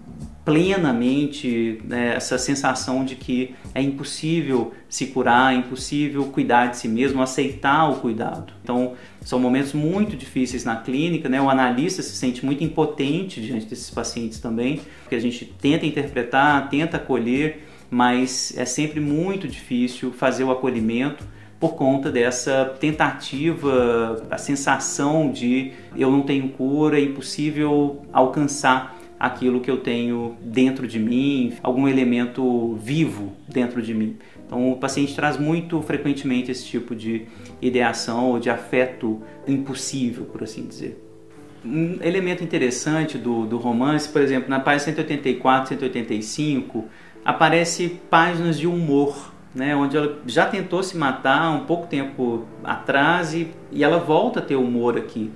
plenamente né, essa sensação de que é impossível se curar, é impossível cuidar de si mesmo, aceitar o cuidado. Então, são momentos muito difíceis na clínica, né? O analista se sente muito impotente diante desses pacientes também, porque a gente tenta interpretar, tenta acolher, mas é sempre muito difícil fazer o acolhimento por conta dessa tentativa, a sensação de eu não tenho cura, é impossível alcançar aquilo que eu tenho dentro de mim, algum elemento vivo dentro de mim. Então, o paciente traz muito frequentemente esse tipo de ideação ou de afeto impossível, por assim dizer. Um elemento interessante do, do romance, por exemplo, na página 184, 185, aparece páginas de humor, né, onde ela já tentou se matar um pouco tempo atrás e, e ela volta a ter humor aqui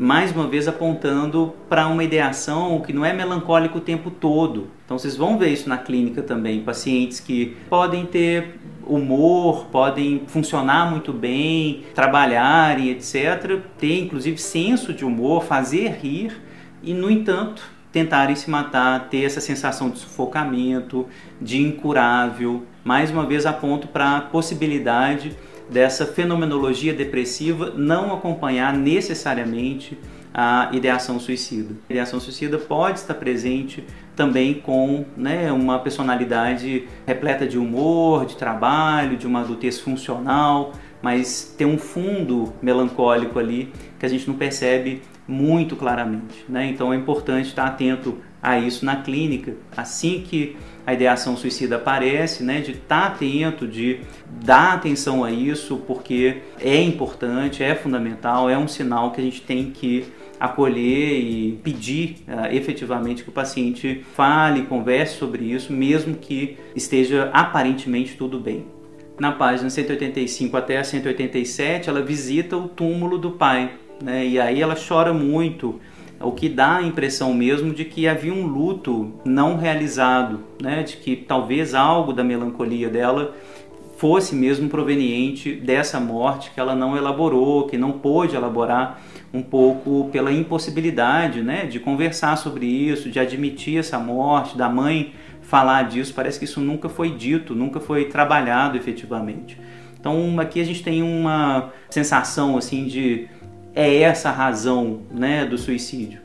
mais uma vez apontando para uma ideação que não é melancólica o tempo todo. Então vocês vão ver isso na clínica também, pacientes que podem ter humor, podem funcionar muito bem, trabalhar e etc, ter inclusive senso de humor, fazer rir e no entanto tentarem se matar, ter essa sensação de sufocamento, de incurável. Mais uma vez aponto para a possibilidade dessa fenomenologia depressiva não acompanhar necessariamente a ideação suicida. A ideação suicida pode estar presente também com né, uma personalidade repleta de humor, de trabalho, de uma adultez funcional, mas tem um fundo melancólico ali que a gente não percebe muito claramente. Né? Então é importante estar atento a isso na clínica. Assim que a ideação suicida aparece, né, de estar atento, de dar atenção a isso, porque é importante, é fundamental, é um sinal que a gente tem que acolher e pedir uh, efetivamente que o paciente fale, converse sobre isso, mesmo que esteja aparentemente tudo bem. na página 185 até a 187, ela visita o túmulo do pai, né? E aí ela chora muito, o que dá a impressão mesmo de que havia um luto não realizado, né? De que talvez algo da melancolia dela fosse mesmo proveniente dessa morte que ela não elaborou, que não pôde elaborar um pouco pela impossibilidade, né, de conversar sobre isso, de admitir essa morte, da mãe falar disso. Parece que isso nunca foi dito, nunca foi trabalhado efetivamente. Então aqui a gente tem uma sensação assim de é essa a razão, né, do suicídio.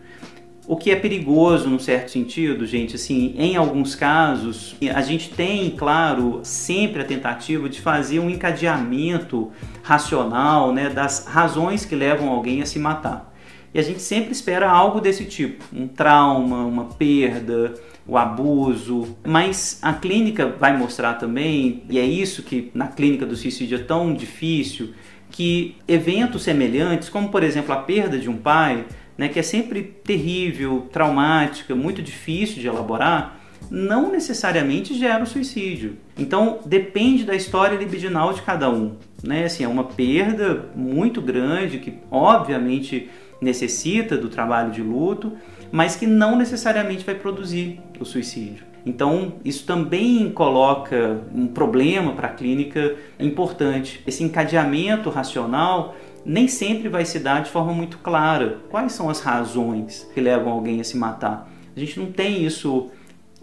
O que é perigoso, num certo sentido, gente, assim, em alguns casos, a gente tem, claro, sempre a tentativa de fazer um encadeamento racional né, das razões que levam alguém a se matar. E a gente sempre espera algo desse tipo, um trauma, uma perda, o abuso. Mas a clínica vai mostrar também, e é isso que na clínica do suicídio é tão difícil, que eventos semelhantes, como por exemplo a perda de um pai, né, que é sempre terrível, traumática, muito difícil de elaborar, não necessariamente gera o suicídio. Então depende da história libidinal de cada um. Né? Assim, é uma perda muito grande que obviamente necessita do trabalho de luto, mas que não necessariamente vai produzir o suicídio. Então, isso também coloca um problema para a clínica importante. Esse encadeamento racional nem sempre vai se dar de forma muito clara. Quais são as razões que levam alguém a se matar? A gente não tem isso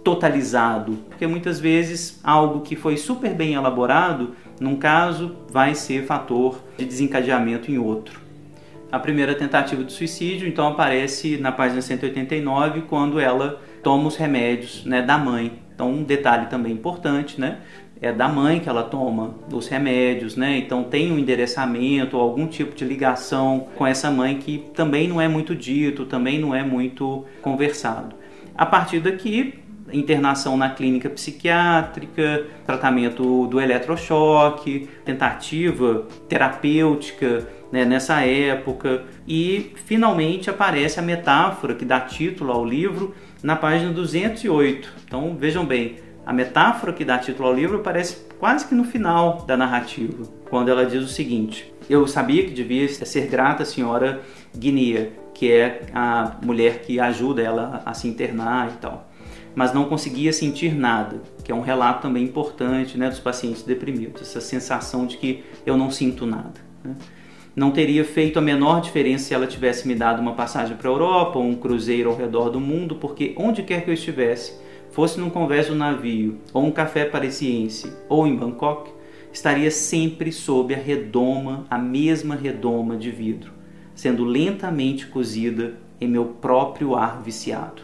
totalizado, porque muitas vezes algo que foi super bem elaborado, num caso, vai ser fator de desencadeamento em outro. A primeira tentativa de suicídio, então, aparece na página 189, quando ela toma os remédios né, da mãe. Então, um detalhe também importante, né? é da mãe que ela toma os remédios, né? Então tem um endereçamento ou algum tipo de ligação com essa mãe que também não é muito dito, também não é muito conversado. A partir daqui, internação na clínica psiquiátrica, tratamento do eletrochoque, tentativa terapêutica né, nessa época e finalmente aparece a metáfora que dá título ao livro na página 208. Então vejam bem, a metáfora que dá título ao livro aparece quase que no final da narrativa, quando ela diz o seguinte: Eu sabia que devia ser grata à senhora Guinea, que é a mulher que ajuda ela a se internar e tal, mas não conseguia sentir nada, que é um relato também importante né, dos pacientes deprimidos, essa sensação de que eu não sinto nada. Né? Não teria feito a menor diferença se ela tivesse me dado uma passagem para a Europa ou um cruzeiro ao redor do mundo, porque onde quer que eu estivesse, fosse num convés do navio, ou um café parisiense, ou em Bangkok, estaria sempre sob a redoma, a mesma redoma de vidro, sendo lentamente cozida em meu próprio ar viciado.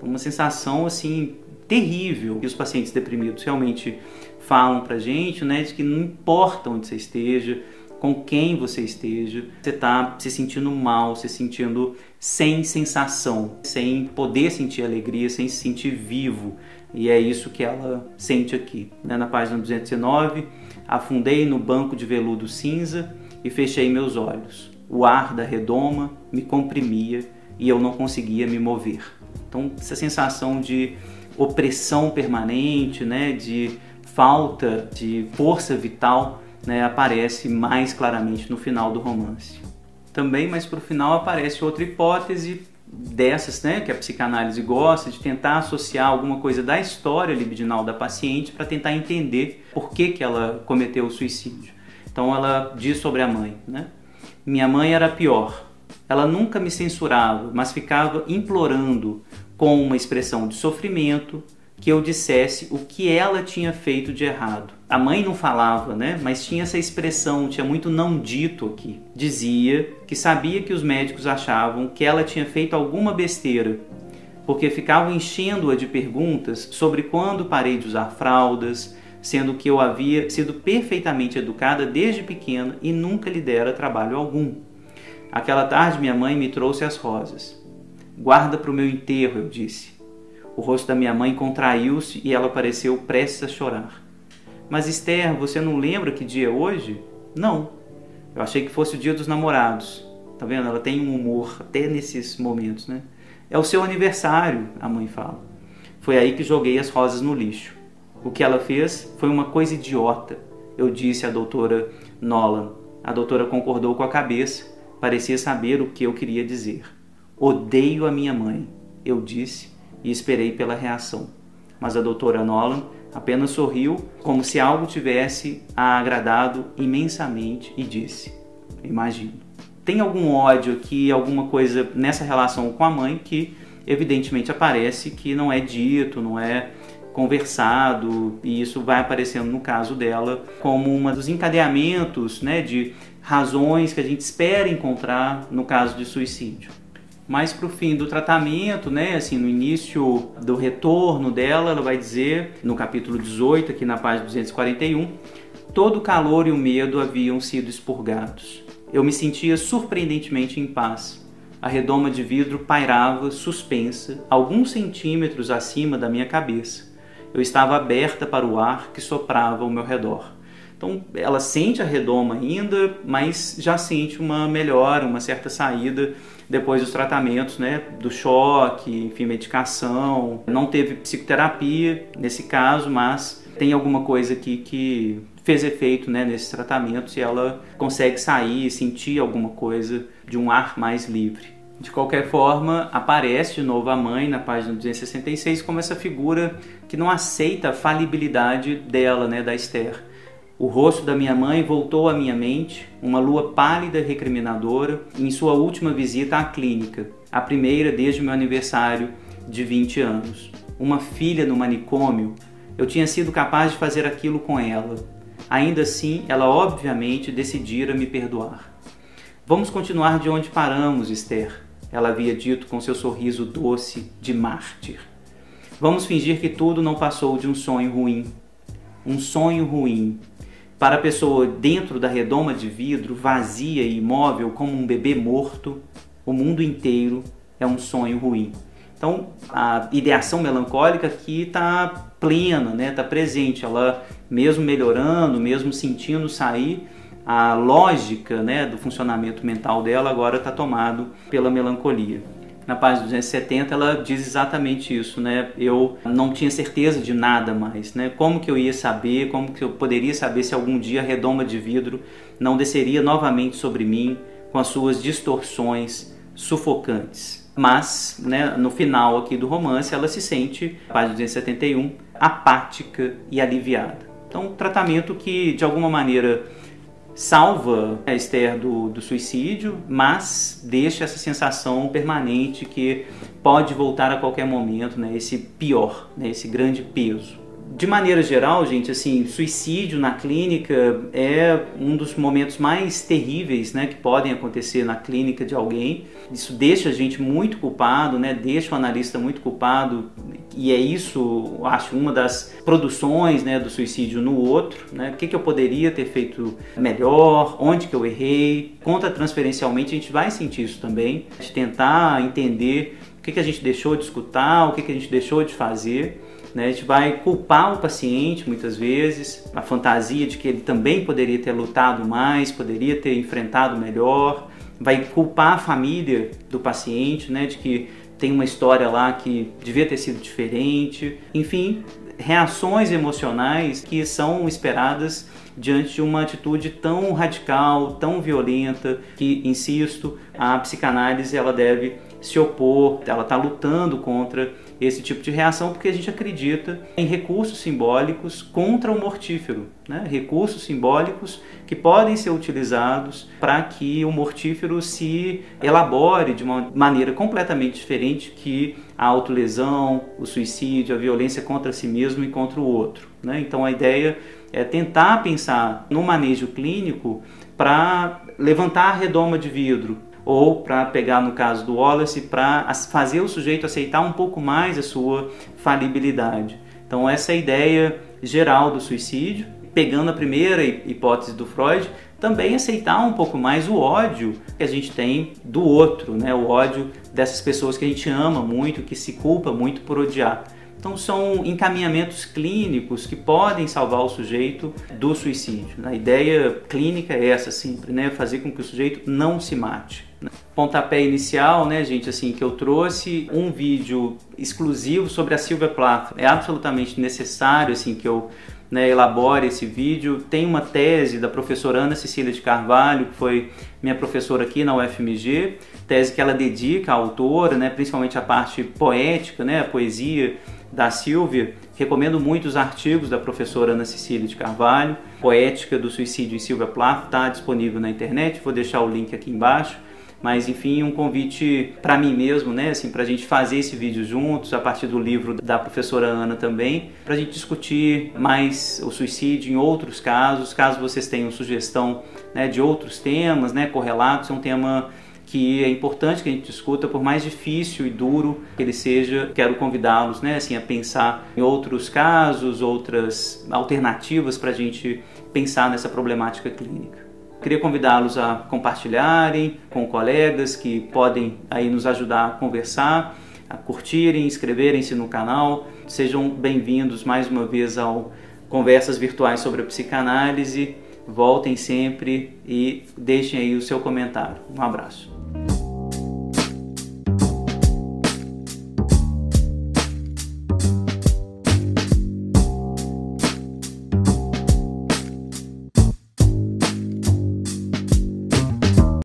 Uma sensação assim terrível que os pacientes deprimidos realmente falam pra gente, né, de que não importa onde você esteja, com quem você esteja, você está se sentindo mal, se sentindo sem sensação, sem poder sentir alegria, sem se sentir vivo. E é isso que ela sente aqui. Né? Na página 209, afundei no banco de veludo cinza e fechei meus olhos. O ar da redoma me comprimia e eu não conseguia me mover. Então, essa sensação de opressão permanente, né? de falta de força vital né, aparece mais claramente no final do romance. Também, mais para o final, aparece outra hipótese dessas, né, que a psicanálise gosta de tentar associar alguma coisa da história libidinal da paciente para tentar entender por que, que ela cometeu o suicídio. Então ela diz sobre a mãe, né? Minha mãe era pior. Ela nunca me censurava, mas ficava implorando com uma expressão de sofrimento que eu dissesse o que ela tinha feito de errado. A mãe não falava, né? Mas tinha essa expressão, tinha muito não dito aqui. Dizia que sabia que os médicos achavam que ela tinha feito alguma besteira, porque ficavam enchendo-a de perguntas sobre quando parei de usar fraldas, sendo que eu havia sido perfeitamente educada desde pequena e nunca lhe dera trabalho algum. Aquela tarde minha mãe me trouxe as rosas. Guarda para o meu enterro, eu disse. O rosto da minha mãe contraiu-se e ela pareceu prestes a chorar. Mas Esther, você não lembra que dia é hoje? Não. Eu achei que fosse o dia dos namorados. Tá vendo? Ela tem um humor até nesses momentos, né? É o seu aniversário, a mãe fala. Foi aí que joguei as rosas no lixo. O que ela fez foi uma coisa idiota. Eu disse à doutora Nolan. A doutora concordou com a cabeça, parecia saber o que eu queria dizer. Odeio a minha mãe, eu disse e esperei pela reação. Mas a doutora Nolan apenas sorriu, como se algo tivesse a agradado imensamente, e disse: Imagino. Tem algum ódio aqui, alguma coisa nessa relação com a mãe que evidentemente aparece que não é dito, não é conversado, e isso vai aparecendo no caso dela como um dos encadeamentos né, de razões que a gente espera encontrar no caso de suicídio. Mas para o fim do tratamento, né, assim, no início do retorno dela, ela vai dizer, no capítulo 18, aqui na página 241, todo o calor e o medo haviam sido expurgados. Eu me sentia surpreendentemente em paz. A redoma de vidro pairava suspensa, alguns centímetros acima da minha cabeça eu estava aberta para o ar que soprava ao meu redor. Então ela sente a redoma ainda, mas já sente uma melhora, uma certa saída depois dos tratamentos, né, do choque, enfim, medicação. Não teve psicoterapia nesse caso, mas tem alguma coisa aqui que fez efeito, né, nesses tratamentos e ela consegue sair, sentir alguma coisa de um ar mais livre. De qualquer forma, aparece de novo a mãe na página 266 como essa figura que não aceita a falibilidade dela, né, da Esther. O rosto da minha mãe voltou à minha mente, uma lua pálida e recriminadora, em sua última visita à clínica, a primeira desde meu aniversário de 20 anos. Uma filha no manicômio, eu tinha sido capaz de fazer aquilo com ela. Ainda assim, ela obviamente decidira me perdoar. Vamos continuar de onde paramos, Esther ela havia dito com seu sorriso doce de mártir. Vamos fingir que tudo não passou de um sonho ruim. Um sonho ruim. Para a pessoa dentro da redoma de vidro, vazia e imóvel como um bebê morto, o mundo inteiro é um sonho ruim. Então, a ideação melancólica aqui está plena, está né? Tá presente. Ela, mesmo melhorando, mesmo sentindo sair, a lógica né, do funcionamento mental dela agora está tomado pela melancolia. Na página 270 ela diz exatamente isso, né? Eu não tinha certeza de nada mais, né? Como que eu ia saber, como que eu poderia saber se algum dia a redoma de vidro não desceria novamente sobre mim com as suas distorções sufocantes. Mas, né, no final aqui do romance, ela se sente, página 271, apática e aliviada. Então, tratamento que de alguma maneira salva a Esther do, do suicídio, mas deixa essa sensação permanente que pode voltar a qualquer momento, né? Esse pior, né? Esse grande peso de maneira geral, gente, assim, suicídio na clínica é um dos momentos mais terríveis, né, que podem acontecer na clínica de alguém. Isso deixa a gente muito culpado, né, deixa o analista muito culpado e é isso, acho, uma das produções, né, do suicídio no outro, né, o que, que eu poderia ter feito melhor, onde que eu errei. Contra transferencialmente a gente vai sentir isso também, de tentar entender o que, que a gente deixou de escutar, o que, que a gente deixou de fazer né? A gente vai culpar o paciente muitas vezes, a fantasia de que ele também poderia ter lutado mais, poderia ter enfrentado melhor, vai culpar a família do paciente, né? de que tem uma história lá que devia ter sido diferente, enfim, reações emocionais que são esperadas diante de uma atitude tão radical, tão violenta, que, insisto, a psicanálise ela deve se opor, ela está lutando contra esse tipo de reação porque a gente acredita em recursos simbólicos contra o mortífero, né? recursos simbólicos que podem ser utilizados para que o mortífero se elabore de uma maneira completamente diferente que a autolesão, o suicídio, a violência contra si mesmo e contra o outro. Né? Então a ideia é tentar pensar no manejo clínico para levantar a redoma de vidro, ou para pegar no caso do Wallace, para fazer o sujeito aceitar um pouco mais a sua falibilidade. Então essa é a ideia geral do suicídio, pegando a primeira hipótese do Freud, também aceitar um pouco mais o ódio que a gente tem do outro, né? o ódio dessas pessoas que a gente ama muito, que se culpa muito por odiar. Então são encaminhamentos clínicos que podem salvar o sujeito do suicídio. A ideia clínica é essa sempre, né? Fazer com que o sujeito não se mate. Pontapé inicial, né, gente, assim, que eu trouxe um vídeo exclusivo sobre a Silvia Plath. É absolutamente necessário, assim, que eu né, elabore esse vídeo. Tem uma tese da professora Ana Cecília de Carvalho, que foi minha professora aqui na UFMG, tese que ela dedica à autora, né, principalmente a parte poética, né, a poesia da Silvia. Recomendo muito os artigos da professora Ana Cecília de Carvalho. Poética do Suicídio em Silvia Plath está disponível na internet, vou deixar o link aqui embaixo. Mas enfim, um convite para mim mesmo, né, assim, para a gente fazer esse vídeo juntos, a partir do livro da professora Ana também, para a gente discutir mais o suicídio em outros casos, caso vocês tenham sugestão né, de outros temas, né, correlatos, é um tema que é importante que a gente discuta, por mais difícil e duro que ele seja, quero convidá-los né, assim, a pensar em outros casos, outras alternativas para a gente pensar nessa problemática clínica. Queria convidá-los a compartilharem com colegas que podem aí nos ajudar a conversar, a curtirem, inscreverem-se no canal. Sejam bem-vindos mais uma vez ao Conversas Virtuais sobre a Psicanálise. Voltem sempre e deixem aí o seu comentário. Um abraço.